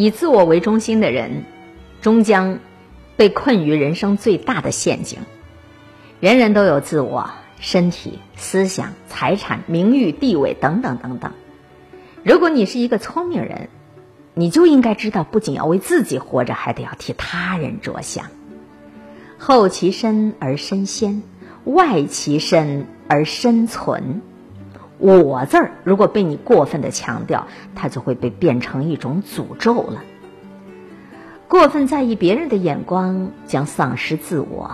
以自我为中心的人，终将被困于人生最大的陷阱。人人都有自我，身体、思想、财产、名誉、地位等等等等。如果你是一个聪明人，你就应该知道，不仅要为自己活着，还得要替他人着想。后其身而身先，外其身而身存。我字儿如果被你过分的强调，它就会被变成一种诅咒了。过分在意别人的眼光，将丧失自我。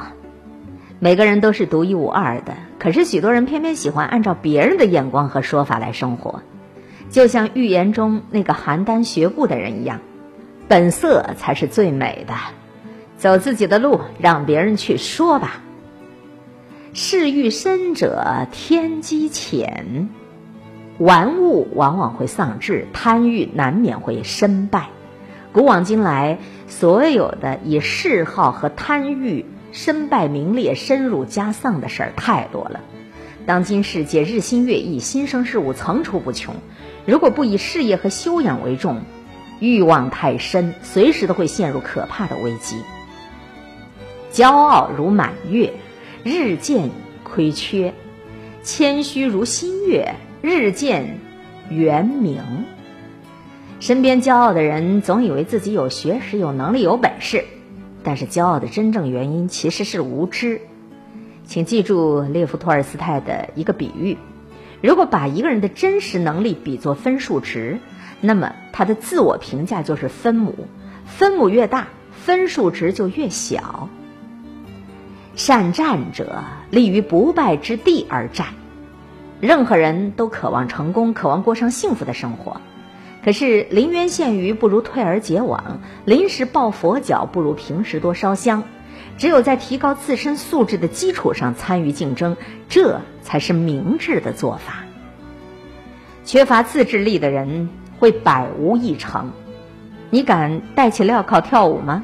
每个人都是独一无二的，可是许多人偏偏喜欢按照别人的眼光和说法来生活，就像寓言中那个邯郸学步的人一样，本色才是最美的。走自己的路，让别人去说吧。事欲深者天机浅，玩物往往会丧志，贪欲难免会身败。古往今来，所有的以嗜好和贪欲身败名裂、深入家丧的事儿太多了。当今世界日新月异，新生事物层出不穷。如果不以事业和修养为重，欲望太深，随时都会陷入可怕的危机。骄傲如满月。日渐亏缺，谦虚如新月；日渐圆明。身边骄傲的人总以为自己有学识、有能力、有本事，但是骄傲的真正原因其实是无知。请记住列夫·托尔斯泰的一个比喻：如果把一个人的真实能力比作分数值，那么他的自我评价就是分母，分母越大，分数值就越小。善战者立于不败之地而战。任何人都渴望成功，渴望过上幸福的生活。可是临渊羡鱼不如退而结网，临时抱佛脚不如平时多烧香。只有在提高自身素质的基础上参与竞争，这才是明智的做法。缺乏自制力的人会百无一成。你敢戴起镣铐跳舞吗？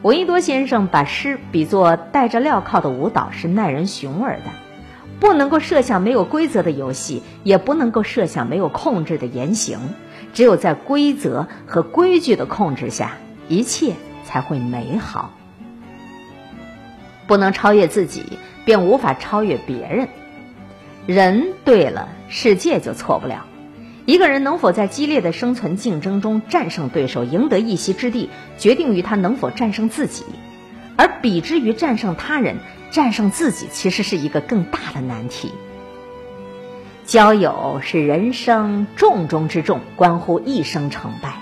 闻一多先生把诗比作戴着镣铐的舞蹈，是耐人寻味的。不能够设想没有规则的游戏，也不能够设想没有控制的言行。只有在规则和规矩的控制下，一切才会美好。不能超越自己，便无法超越别人。人对了，世界就错不了。一个人能否在激烈的生存竞争中战胜对手，赢得一席之地，决定于他能否战胜自己。而比之于战胜他人，战胜自己其实是一个更大的难题。交友是人生重中之重，关乎一生成败。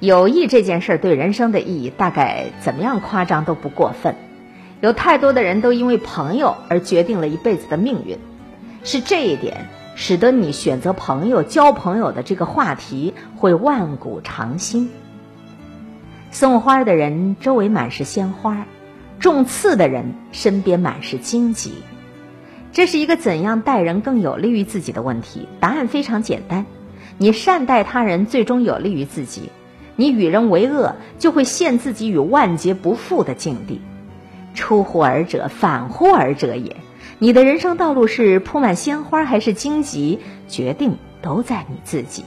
友谊这件事儿对人生的意义，大概怎么样夸张都不过分。有太多的人都因为朋友而决定了一辈子的命运，是这一点。使得你选择朋友、交朋友的这个话题会万古长新。送花的人周围满是鲜花，重刺的人身边满是荆棘。这是一个怎样待人更有利于自己的问题？答案非常简单：你善待他人，最终有利于自己；你与人为恶，就会陷自己于万劫不复的境地。出乎尔者，反乎尔者也。你的人生道路是铺满鲜花还是荆棘，决定都在你自己。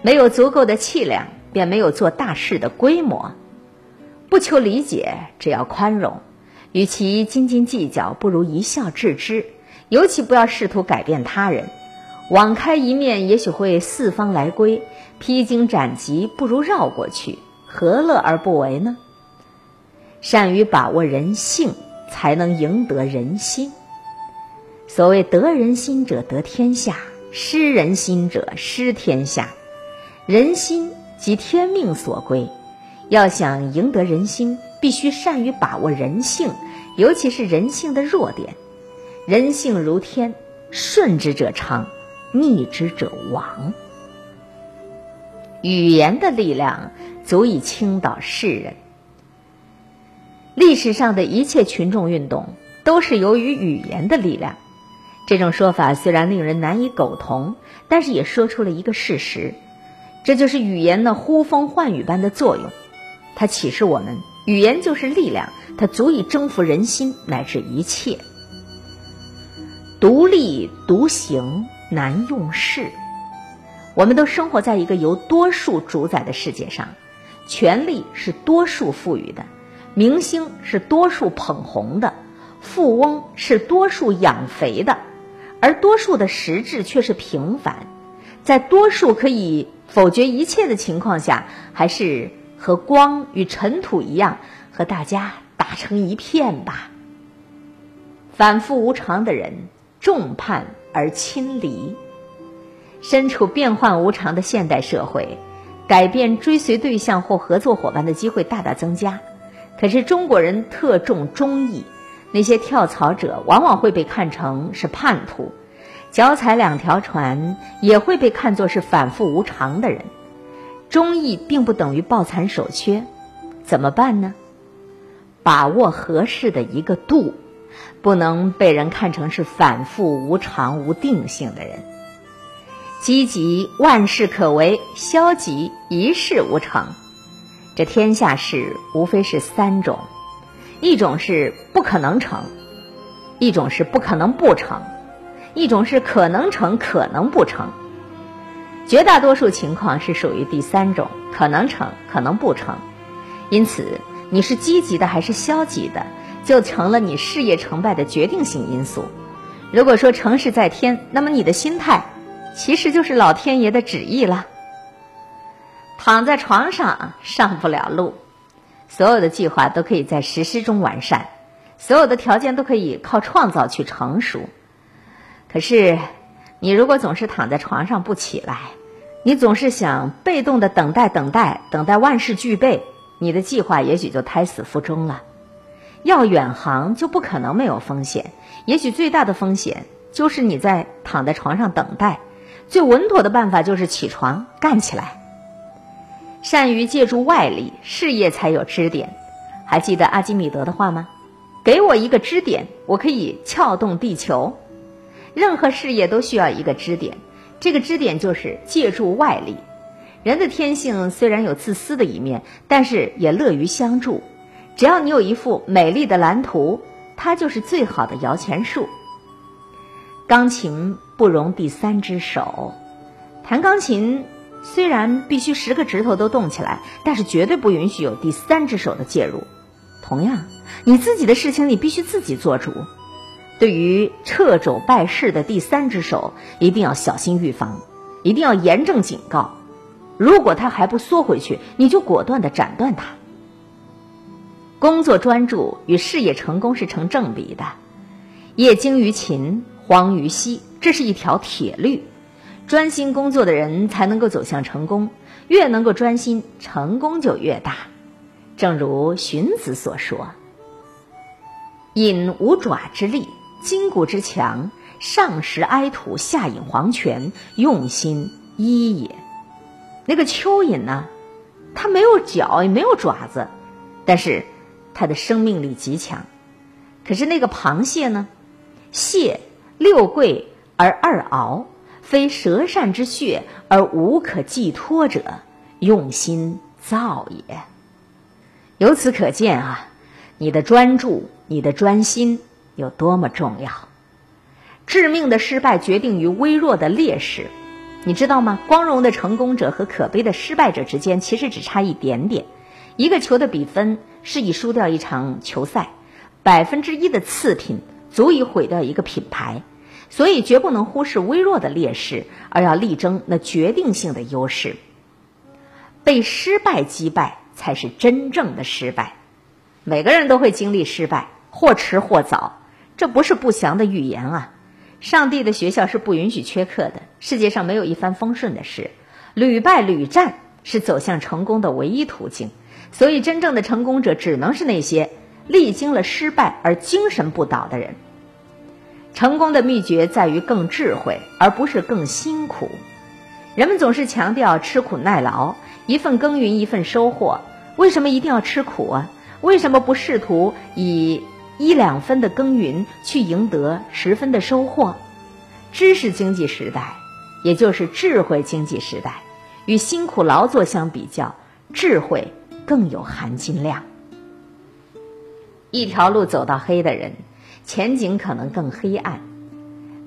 没有足够的气量，便没有做大事的规模。不求理解，只要宽容。与其斤斤计较，不如一笑置之。尤其不要试图改变他人。网开一面，也许会四方来归；披荆斩棘，不如绕过去。何乐而不为呢？善于把握人性。才能赢得人心。所谓得人心者得天下，失人心者失天下。人心即天命所归，要想赢得人心，必须善于把握人性，尤其是人性的弱点。人性如天，顺之者昌，逆之者亡。语言的力量足以倾倒世人。历史上的一切群众运动都是由于语言的力量。这种说法虽然令人难以苟同，但是也说出了一个事实，这就是语言那呼风唤雨般的作用。它启示我们，语言就是力量，它足以征服人心乃至一切。独立独行难用事，我们都生活在一个由多数主宰的世界上，权力是多数赋予的，明星是多数捧红的，富翁是多数养肥的，而多数的实质却是平凡。在多数可以否决一切的情况下，还是和光与尘土一样，和大家打成一片吧。反复无常的人，众叛而亲离。身处变幻无常的现代社会，改变追随对象或合作伙伴的机会大大增加。可是中国人特重忠义，那些跳槽者往往会被看成是叛徒，脚踩两条船也会被看作是反复无常的人。忠义并不等于抱残守缺，怎么办呢？把握合适的一个度，不能被人看成是反复无常、无定性的人。积极万事可为，消极一事无成。这天下事无非是三种：一种是不可能成，一种是不可能不成，一种是可能成可能不成。绝大多数情况是属于第三种，可能成可能不成。因此，你是积极的还是消极的，就成了你事业成败的决定性因素。如果说成事在天，那么你的心态。其实就是老天爷的旨意了。躺在床上上不了路，所有的计划都可以在实施中完善，所有的条件都可以靠创造去成熟。可是，你如果总是躺在床上不起来，你总是想被动的等待、等待、等待万事俱备，你的计划也许就胎死腹中了。要远航就不可能没有风险，也许最大的风险就是你在躺在床上等待。最稳妥的办法就是起床干起来。善于借助外力，事业才有支点。还记得阿基米德的话吗？给我一个支点，我可以撬动地球。任何事业都需要一个支点，这个支点就是借助外力。人的天性虽然有自私的一面，但是也乐于相助。只要你有一幅美丽的蓝图，它就是最好的摇钱树。钢琴不容第三只手，弹钢琴虽然必须十个指头都动起来，但是绝对不允许有第三只手的介入。同样，你自己的事情你必须自己做主。对于掣肘败事的第三只手，一定要小心预防，一定要严正警告。如果他还不缩回去，你就果断的斩断他。工作专注与事业成功是成正比的，业精于勤。荒于嬉，这是一条铁律。专心工作的人才能够走向成功，越能够专心，成功就越大。正如荀子所说：“引五爪之力，筋骨之强，上食埃土，下饮黄泉，用心一也。”那个蚯蚓呢，它没有脚，也没有爪子，但是它的生命力极强。可是那个螃蟹呢，蟹。六贵而二螯，非舌善之穴而无可寄托者，用心造也。由此可见啊，你的专注、你的专心有多么重要。致命的失败决定于微弱的劣势，你知道吗？光荣的成功者和可悲的失败者之间，其实只差一点点。一个球的比分是以输掉一场球赛，百分之一的次品。足以毁掉一个品牌，所以绝不能忽视微弱的劣势，而要力争那决定性的优势。被失败击败才是真正的失败。每个人都会经历失败，或迟或早，这不是不祥的预言啊！上帝的学校是不允许缺课的。世界上没有一帆风顺的事，屡败屡战是走向成功的唯一途径。所以，真正的成功者只能是那些历经了失败而精神不倒的人。成功的秘诀在于更智慧，而不是更辛苦。人们总是强调吃苦耐劳，一份耕耘一份收获。为什么一定要吃苦啊？为什么不试图以一两分的耕耘去赢得十分的收获？知识经济时代，也就是智慧经济时代，与辛苦劳作相比较，智慧更有含金量。一条路走到黑的人。前景可能更黑暗，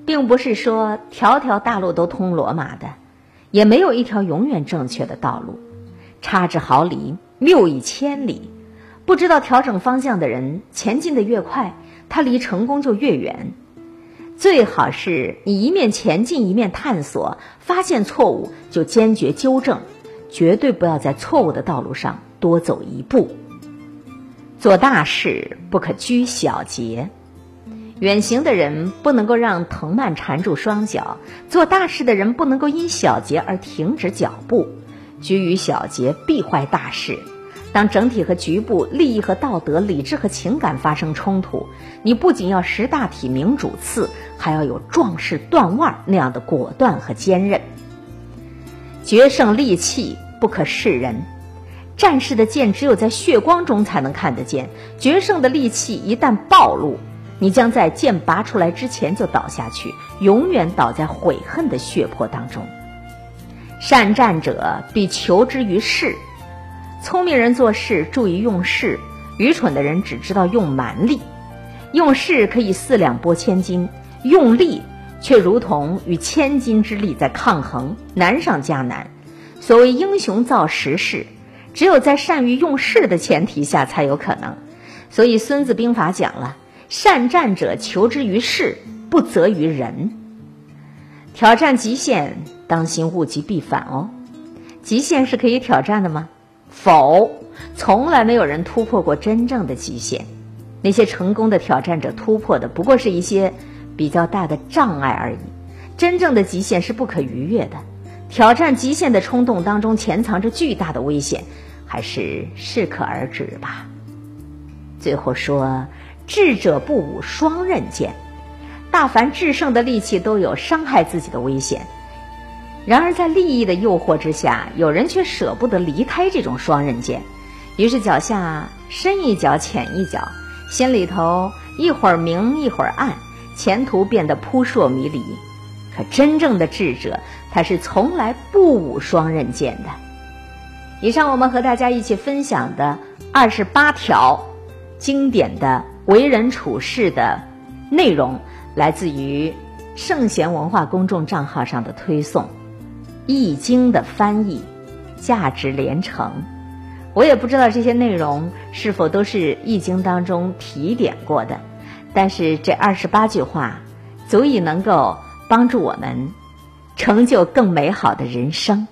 并不是说条条大路都通罗马的，也没有一条永远正确的道路。差之毫厘，谬以千里。不知道调整方向的人，前进的越快，他离成功就越远。最好是你一面前进，一面探索，发现错误就坚决纠正，绝对不要在错误的道路上多走一步。做大事不可拘小节，远行的人不能够让藤蔓缠住双脚，做大事的人不能够因小节而停止脚步。拘于小节必坏大事。当整体和局部、利益和道德、理智和情感发生冲突，你不仅要识大体、明主次，还要有壮士断腕那样的果断和坚韧。决胜利器不可示人，战士的剑只有在血光中才能看得见。决胜的利器一旦暴露，你将在剑拔出来之前就倒下去，永远倒在悔恨的血泊当中。善战者必求之于事，聪明人做事注意用事，愚蠢的人只知道用蛮力。用事可以四两拨千斤，用力却如同与千斤之力在抗衡，难上加难。所谓英雄造时势，只有在善于用事的前提下才有可能。所以《孙子兵法》讲了：“善战者求之于事，不责于人。”挑战极限。当心物极必反哦，极限是可以挑战的吗？否，从来没有人突破过真正的极限。那些成功的挑战者突破的不过是一些比较大的障碍而已。真正的极限是不可逾越的。挑战极限的冲动当中潜藏着巨大的危险，还是适可而止吧。最后说，智者不舞双刃剑。大凡制胜的利器都有伤害自己的危险。然而，在利益的诱惑之下，有人却舍不得离开这种双刃剑，于是脚下深一脚浅一脚，心里头一会儿明一会儿暗，前途变得扑朔迷离。可真正的智者，他是从来不舞双刃剑的。以上我们和大家一起分享的二十八条经典的为人处事的内容，来自于圣贤文化公众账号上的推送。《易经》的翻译，价值连城。我也不知道这些内容是否都是《易经》当中提点过的，但是这二十八句话，足以能够帮助我们成就更美好的人生。